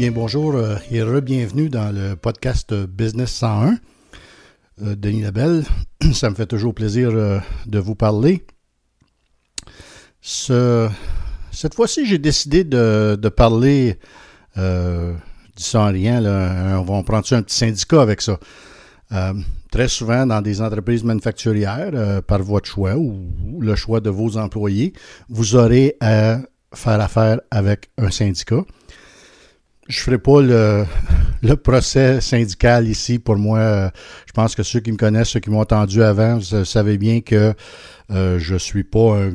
Bien, bonjour euh, et re-bienvenue dans le podcast Business 101. Euh, Denis Labelle, ça me fait toujours plaisir euh, de vous parler. cette fois-ci, j'ai décidé de, parler, euh, sans rien, on va prendre un petit syndicat avec ça? très souvent, dans des entreprises manufacturières, par votre choix ou le choix de vos employés, vous aurez à faire affaire avec un syndicat je ne ferai pas le, procès syndical ici. Pour moi, je pense que ceux qui me connaissent, ceux qui m'ont entendu avant, vous savez bien que euh, je suis pas un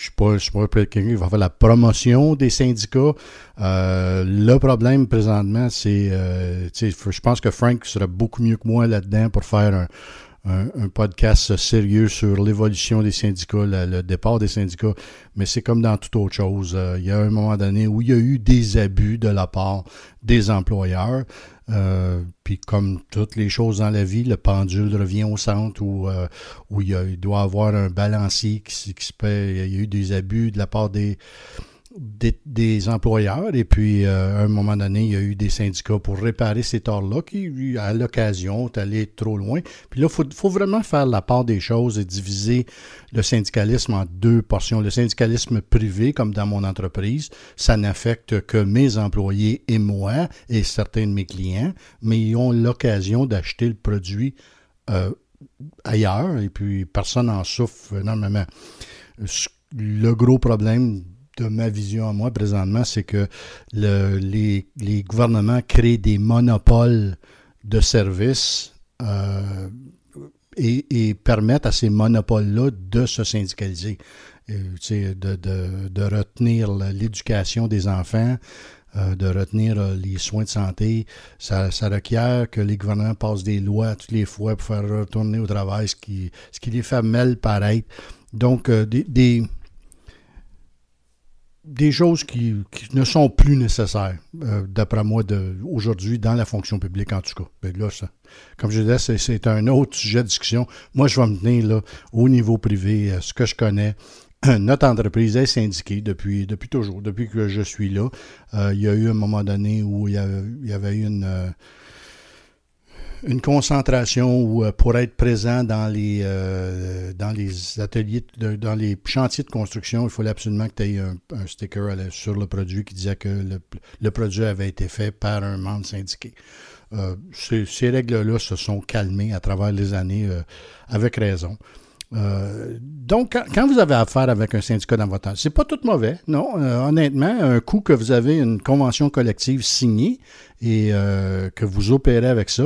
je suis pas, suis pas quelqu'un qui va faire la promotion des syndicats. Euh, le problème présentement, c'est, euh, je pense que Frank serait beaucoup mieux que moi là-dedans pour faire un, un, podcast sérieux sur l'évolution des syndicats, le, départ des syndicats, mais c'est comme dans toute autre chose. Euh, il y a un moment donné où il y a eu des abus de la part des employeurs. Euh, puis comme toutes les choses dans la vie, le pendule revient au centre où, euh, où il, doit y avoir un balancier qui, qui se fait. Il y a eu des abus de la part des, des, employeurs et puis euh, à un moment donné, il y a eu des syndicats pour réparer ces torts-là qui, à l'occasion, est allé trop loin. Puis là, il faut, vraiment faire la part des choses et diviser le syndicalisme en deux portions. Le syndicalisme privé, comme dans mon entreprise, ça n'affecte que mes employés et moi et certains de mes clients, mais ils ont l'occasion d'acheter le produit euh, ailleurs et puis personne n'en souffre énormément. Le gros problème de ma vision à moi présentement, c'est que les, gouvernements créent des monopoles de services euh, et, permettent à ces monopoles-là de se syndicaliser, euh, de, retenir l'éducation des enfants, euh, de retenir les soins de santé. Ça, requiert que les gouvernements passent des lois toutes les fois pour faire retourner au travail, ce qui, ce qui les fait mal paraître. Donc, des choses qui, ne sont plus nécessaires, euh, d'après moi, aujourd'hui, dans la fonction publique, en tout cas. Ben là, ça, comme je disais, c'est un autre sujet de discussion. Moi, je vais me tenir là, au niveau privé, euh, ce que je connais. Notre entreprise est syndiquée depuis, depuis toujours, depuis que je suis là. Euh, il y a eu un moment donné où il y avait, il y avait eu une une concentration où euh, pour être présent dans les, euh, dans les ateliers, dans les chantiers de construction, il fallait absolument que tu aies un, sticker sur le produit qui disait que le, produit avait été fait par un membre syndiqué. Euh, ces, règles-là se sont calmées à travers les années avec raison. Donc, quand, vous avez affaire avec un syndicat dans votre c'est pas tout mauvais, non. honnêtement, un coup que vous avez une convention collective signée et que vous opérez avec ça,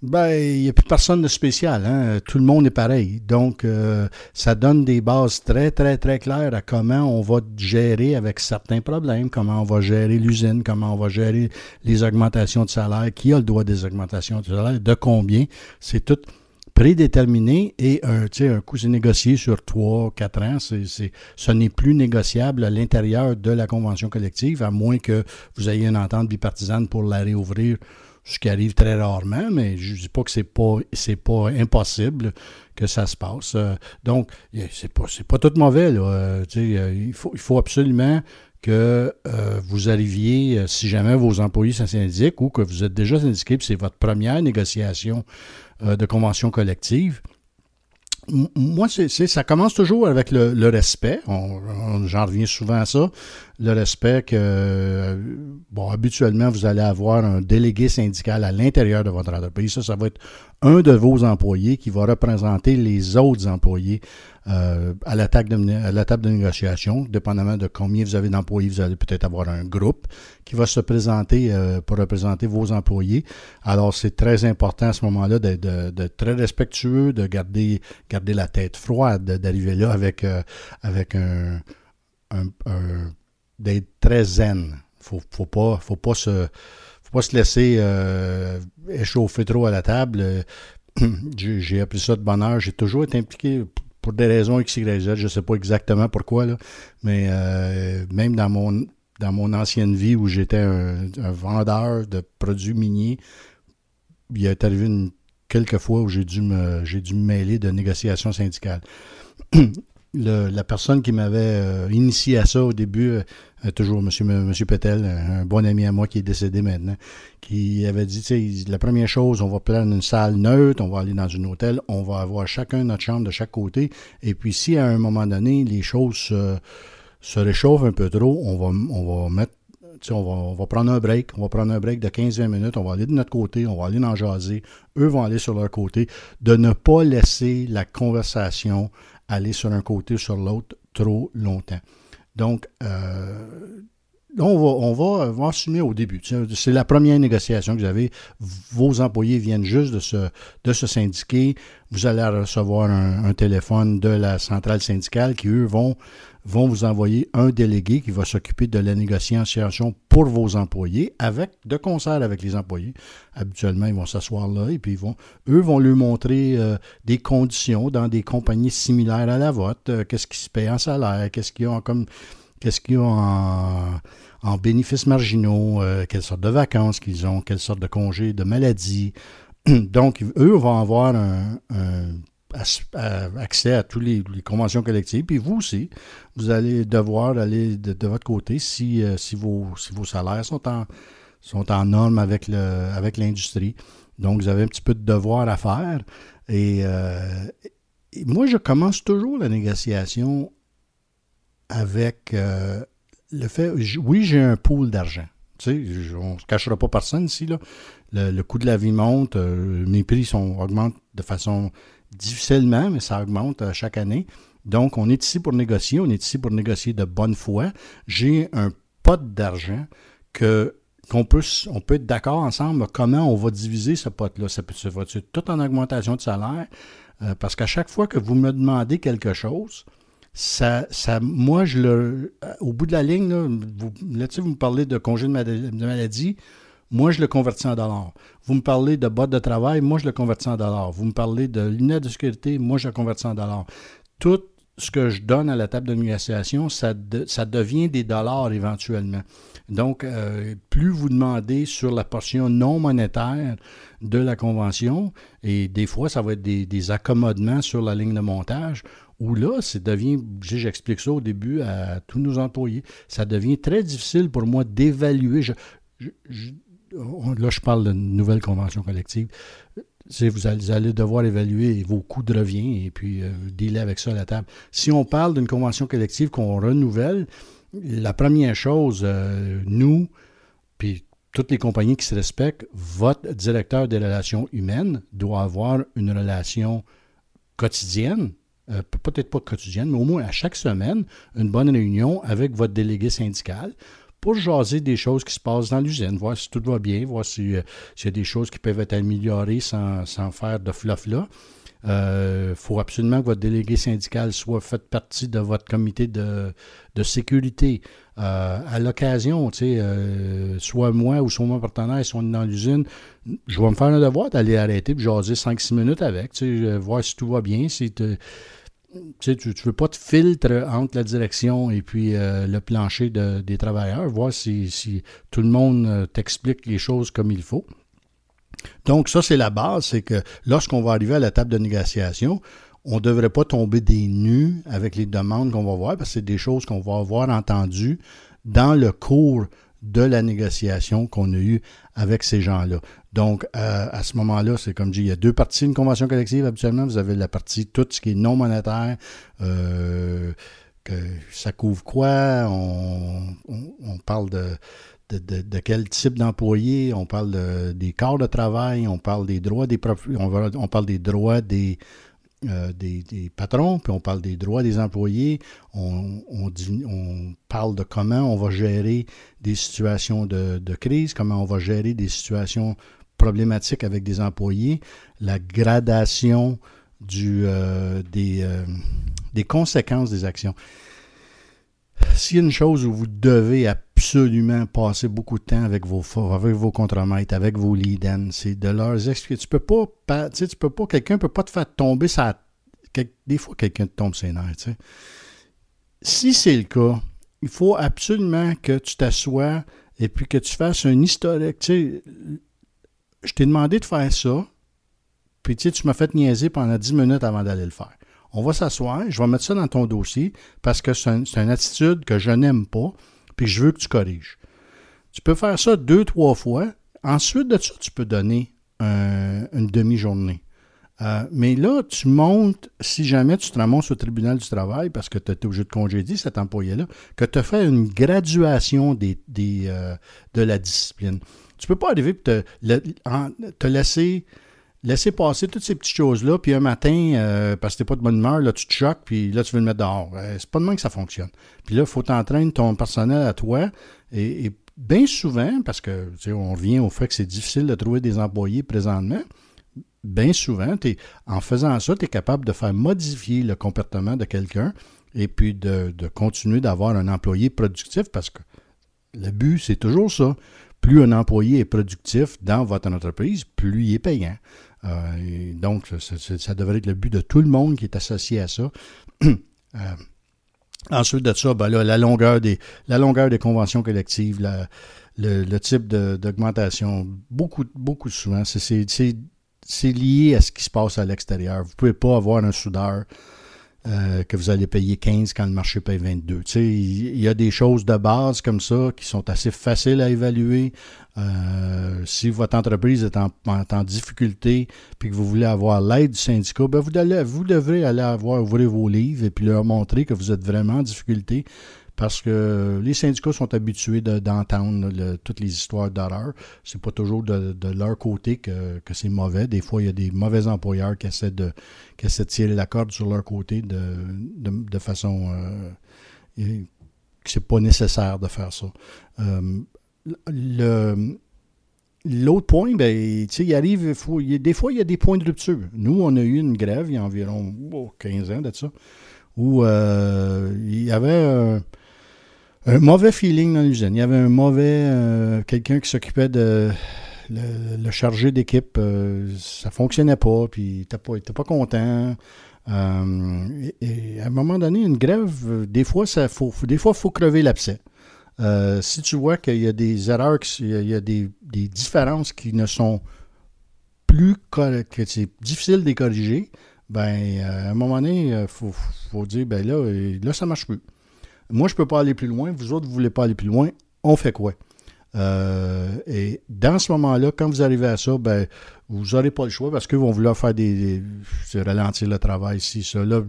ben, il n'y a plus personne de spécial. Hein? Tout le monde est pareil. Donc, euh, ça donne des bases très, très, très claires à comment on va gérer avec certains problèmes, comment on va gérer l'usine, comment on va gérer les augmentations de salaire, qui a le droit des augmentations de salaire, de combien. C'est tout prédéterminé et un, un coût négocié sur 3, 4 ans. C'est, ce n'est plus négociable à l'intérieur de la convention collective, à moins que vous ayez une entente bipartisane pour la réouvrir ce qui arrive très rarement, mais je ne dis pas que c'est pas pas impossible que ça se passe. Euh, donc, c'est pas pas tout mauvais euh, euh, il faut il faut absolument que vous arriviez, si jamais vos employés sont ou que vous êtes déjà syndiqué, c'est votre première négociation de convention collective, moi, c'est, ça commence toujours avec le, respect. j'en reviens souvent à ça. Le respect que, bon, habituellement, vous allez avoir un délégué syndical à l'intérieur de votre entreprise. Ça, ça va être un de vos employés qui va représenter les autres employés euh, à, la table de, la de négociation. Dépendamment de combien vous avez d'employés, vous allez peut-être avoir un groupe qui va se présenter euh, pour représenter vos employés. Alors, c'est très important à ce moment-là d'être très respectueux, de garder, la tête froide, d'arriver là avec, euh, un, d'être très zen. Faut, faut faut pas se laisser échauffer trop à la table. J'ai appris ça de bonne heure. J'ai toujours été impliqué pour des raisons X. Je ne sais pas exactement pourquoi, mais euh, même dans mon, dans mon ancienne vie où j'étais un, vendeur de produits miniers, il est arrivé une, quelques fois où j'ai dû, me, dû me mêler de négociations syndicales. la personne qui m'avait euh, initié à ça au début, euh, toujours M. Petel, un bon ami à moi qui est décédé maintenant, qui avait dit, la première chose, on va prendre une salle neutre, on va aller dans un hôtel, on va avoir chacun notre chambre de chaque côté, et puis si à un moment donné, les choses se, réchauffent un peu trop, on va, on va mettre on va, on va, prendre un break, on va prendre un break de 15-20 minutes, on va aller de notre côté, on va aller en jaser, eux vont aller sur leur côté, de ne pas laisser la conversation aller sur un côté ou sur l'autre trop longtemps. Donc, euh, on va, on, va, assumer au début. C'est la première négociation que vous avez. Vos employés viennent juste de se, de se syndiquer. Vous allez recevoir un, téléphone de la centrale syndicale qui, eux, vont, vont vous envoyer un délégué qui va s'occuper de la négociation pour vos employés, avec de concert avec les employés. Habituellement, ils vont s'asseoir là et puis ils vont, eux vont lui montrer euh, des conditions dans des compagnies similaires à la vôtre. Euh, qu'est-ce qui se paye en salaire, qu'est-ce qu'ils ont comme qu'est-ce qu'ils ont en, bénéfices marginaux, euh, quelles sortes de vacances qu'ils ont, quelles sortes de congés, de maladies? Donc, eux vont avoir un, accès à toutes les, conventions collectives. Puis vous aussi, vous allez devoir aller de, votre côté si, euh, si, vos, salaires sont en, sont en norme avec, l'industrie. Donc, vous avez un petit peu de devoir à faire. Et, euh, et moi, je commence toujours la négociation avec euh, le fait, oui, j'ai un pool d'argent. Tu sais, on ne se cachera pas personne ici. Le, coût de la vie monte, euh, mes prix sont, augmentent de façon difficilement, mais ça augmente euh, chaque année. Donc, on est ici pour négocier, on est ici pour négocier de bonne foi. J'ai un pot d'argent que qu'on peut, on peut être d'accord ensemble comment on va diviser ce pot-là. Ça peut se faire tout en augmentation de salaire, parce qu'à chaque fois que vous me demandez quelque chose, ça, moi, je le, au bout de la ligne, là, vous, là-dessus, vous me parlez de congé de maladie, moi, je le convertis en dollars. Vous me parlez de bottes de travail, moi, je le convertis en dollars. Vous me parlez de lunettes de sécurité, moi, je le convertis en dollars. Tout ce que je donne à la table de négociation, ça, ça devient des dollars éventuellement. Donc, euh, plus vous demandez sur la portion non monétaire de la convention, et des fois, ça va être des accommodements sur la ligne de montage, où là, ça devient, j'explique ça au début à tous nos employés, ça devient très difficile pour moi d'évaluer. là, je parle de nouvelle convention collective. Vous allez, devoir évaluer vos coûts de revient et puis euh, dealer avec ça à la table. Si on parle d'une convention collective qu'on renouvelle, la première chose, euh, nous, puis toutes les compagnies qui se respectent, votre directeur des relations humaines doit avoir une relation quotidienne euh, peut-être pas quotidienne, mais au moins à chaque semaine, une bonne réunion avec votre délégué syndical pour jaser des choses qui se passent dans l'usine, voir si tout va bien, voir euh, s'il y a des choses qui peuvent être améliorées sans, faire de fluff là. Il euh, faut absolument que votre délégué syndical soit fait partie de votre comité de, sécurité. à l'occasion, soit moi ou soit mon partenaire, si on est dans l'usine, je vais me faire un devoir d'aller arrêter et jaser 5-6 minutes avec, voir si tout va bien, si tu ne veux pas te filtre entre la direction et puis euh, le plancher des travailleurs, voir si, tout le monde euh, t'explique les choses comme il faut. Donc, ça, c'est la base, c'est que lorsqu'on va arriver à la table de négociation, on ne devrait pas tomber des nus avec les demandes qu'on va voir, parce que c'est des choses qu'on va avoir entendues dans le cours de la négociation qu'on a eue avec ces gens-là. Donc, euh, à ce moment-là, c'est comme je dis, il y a deux parties d'une convention collective. Habituellement, vous avez la partie tout ce qui est non monétaire, euh, ça couvre quoi, on, parle de, de, quel type d'employé, on parle des corps de travail, on parle des droits des on, on parle des droits des euh, des, patrons, puis on parle des droits des employés, on, on, parle de comment on va gérer des situations de, crise, comment on va gérer des situations problématiques avec des employés, la gradation du, euh, des, euh, des conséquences des actions. S'il y a une chose où vous devez absolument passer beaucoup de temps avec vos avec vos contremaîtres, avec vos lead c'est de leur expliquer. Tu peux pas, tu peux pas, quelqu'un peut pas te faire tomber ça. Des fois, quelqu'un te tombe ses nerfs, tu sais. Si c'est le cas, il faut absolument que tu t'assoies et puis que tu fasses un historique. Je t'ai demandé de faire ça, puis tu, sais, m'as fait niaiser pendant 10 minutes avant d'aller le faire. on va s'asseoir, je vais mettre ça dans ton dossier parce que c'est une attitude que je n'aime pas, puis je veux que tu corriges. Tu peux faire ça deux, trois fois. Ensuite de ça, tu peux donner une demi-journée. Euh, mais là, tu montes, si jamais tu te ramasses au tribunal du travail parce que tu étais obligé de congédier cet employé-là, que tu as fait une graduation euh, de la discipline. Tu peux pas arriver et te, laisser, laisser passer toutes ces petites choses-là, puis un matin, euh, parce que tu n'es pas de bonne humeur, là, tu te choques, puis là, tu veux le mettre dehors. c'est pas de même que ça fonctionne. Puis là, il faut t'entraîner ton personnel à toi. Et, bien souvent, parce que on revient au fait que c'est difficile de trouver des employés présentement, bien souvent, en faisant ça, tu es capable de faire modifier le comportement de quelqu'un et puis de, continuer d'avoir un employé productif parce que le but, c'est toujours ça. Plus un employé est productif dans votre entreprise, plus il est payant. Euh, donc, ça, devrait être le but de tout le monde qui est associé à ça. Euh, ensuite de ça, ben la, longueur des, la longueur des conventions collectives, le, type d'augmentation, beaucoup, beaucoup souvent, c'est lié à ce qui se passe à l'extérieur. Vous ne pouvez pas avoir un soudeur euh, que vous allez payer 15 quand le marché paye 22. il y a des choses de base comme ça qui sont assez faciles à évaluer. Euh, si votre entreprise est en, difficulté puis que vous voulez avoir l'aide du syndicat, ben vous, vous devrez aller avoir, ouvrir vos livres et leur montrer que vous êtes vraiment en difficulté parce que les syndicats sont habitués d'entendre toutes les histoires d'horreur. C'est pas toujours de, leur côté que, c'est mauvais. Des fois, il y a des mauvais employeurs qui essaient de, tirer la corde sur leur côté de, façon euh, que c'est pas nécessaire de faire ça. Euh, L'autre point, ben, il arrive, des fois, il y a des points de rupture. Nous, on a eu une grève il y a environ 15 ans de ça, où euh, il y avait un mauvais feeling dans l'usine. Il y avait un mauvais. Euh, quelqu'un qui s'occupait de. Le, chargé d'équipe, euh, ça fonctionnait pas, puis il n'était pas, pas, content. Euh, et, à un moment donné, une grève, des fois, ça faut, des fois, faut crever l'abcès. si tu vois qu'il y a des erreurs, qu'il y a des, différences qui ne sont plus que c'est difficile de les corriger, ben à un moment donné, il faut, faut, dire ben là, là, ça marche plus. Moi, je ne peux pas aller plus loin. Vous autres, vous ne voulez pas aller plus loin. On fait quoi? Euh, et dans ce moment-là, quand vous arrivez à ça, ben, vous n'aurez pas le choix parce qu'ils vont vouloir faire des, ralentir le travail, ici, ça. Là,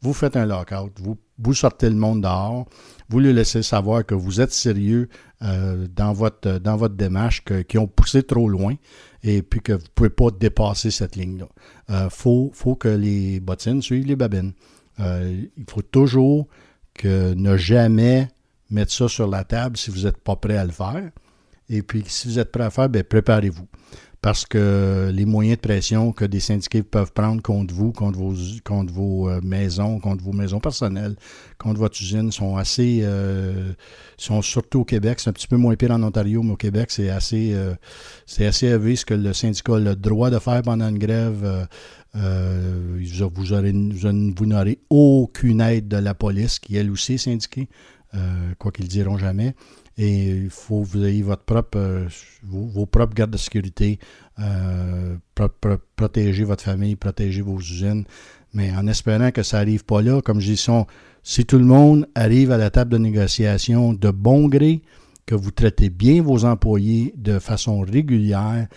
vous faites un lockout, vous, vous sortez le monde dehors, vous lui laissez savoir que vous êtes sérieux euh, dans, votre, dans votre démarche, qui ont poussé trop loin et puis que vous ne pouvez pas dépasser cette ligne-là. Il euh, faut, faut, que les bottines suivent les babines. il faut toujours que ne jamais mettre ça sur la table si vous n'êtes pas prêt à le faire. Et puis, si vous êtes prêt à le faire, bien, préparez-vous. Parce que les moyens de pression que des syndiqués peuvent prendre contre vous, contre vos, euh, maisons, contre vos maisons personnelles, contre votre usine, sont assez. Euh, sont surtout au Québec. C'est un petit peu moins pire en Ontario, mais au Québec, c'est assez, euh, c'est assez élevé ce que le syndicat a le droit de faire pendant une grève. Vous, aurez, vous n'aurez aucune aide de la police, qui elle aussi est syndiquée, quoi qu'ils diront jamais. Et il faut que vous ayez votre propre, euh, vos, propres gardes de sécurité, protéger votre famille, protéger vos usines. Mais en espérant que ça n'arrive pas là, comme je dis, si tout le monde arrive à la table de négociation de bon gré, que vous traitez bien vos employés de façon régulière,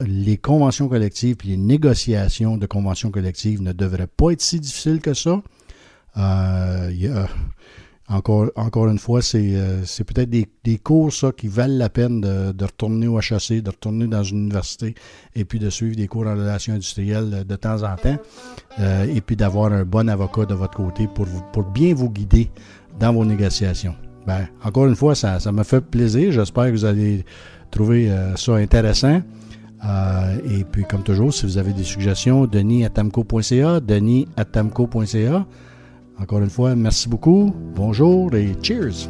les conventions collectives et les négociations de conventions collectives ne devraient pas être si difficiles que ça. Euh, encore, encore une fois, c'est, euh, peut-être des, cours ça, qui valent la peine de, retourner au HAC, de retourner dans une université et puis de suivre des cours en relations industrielles de temps en temps euh, et puis d'avoir un bon avocat de votre côté pour, pour bien vous guider dans vos négociations. Ben, encore une fois, ça, ça me fait plaisir. J'espère que vous allez trouver ça intéressant. Euh, et puis, comme toujours, si vous avez des suggestions, denis à tamco.ca, denis à tamco.ca. Encore une fois, merci beaucoup, bonjour et cheers!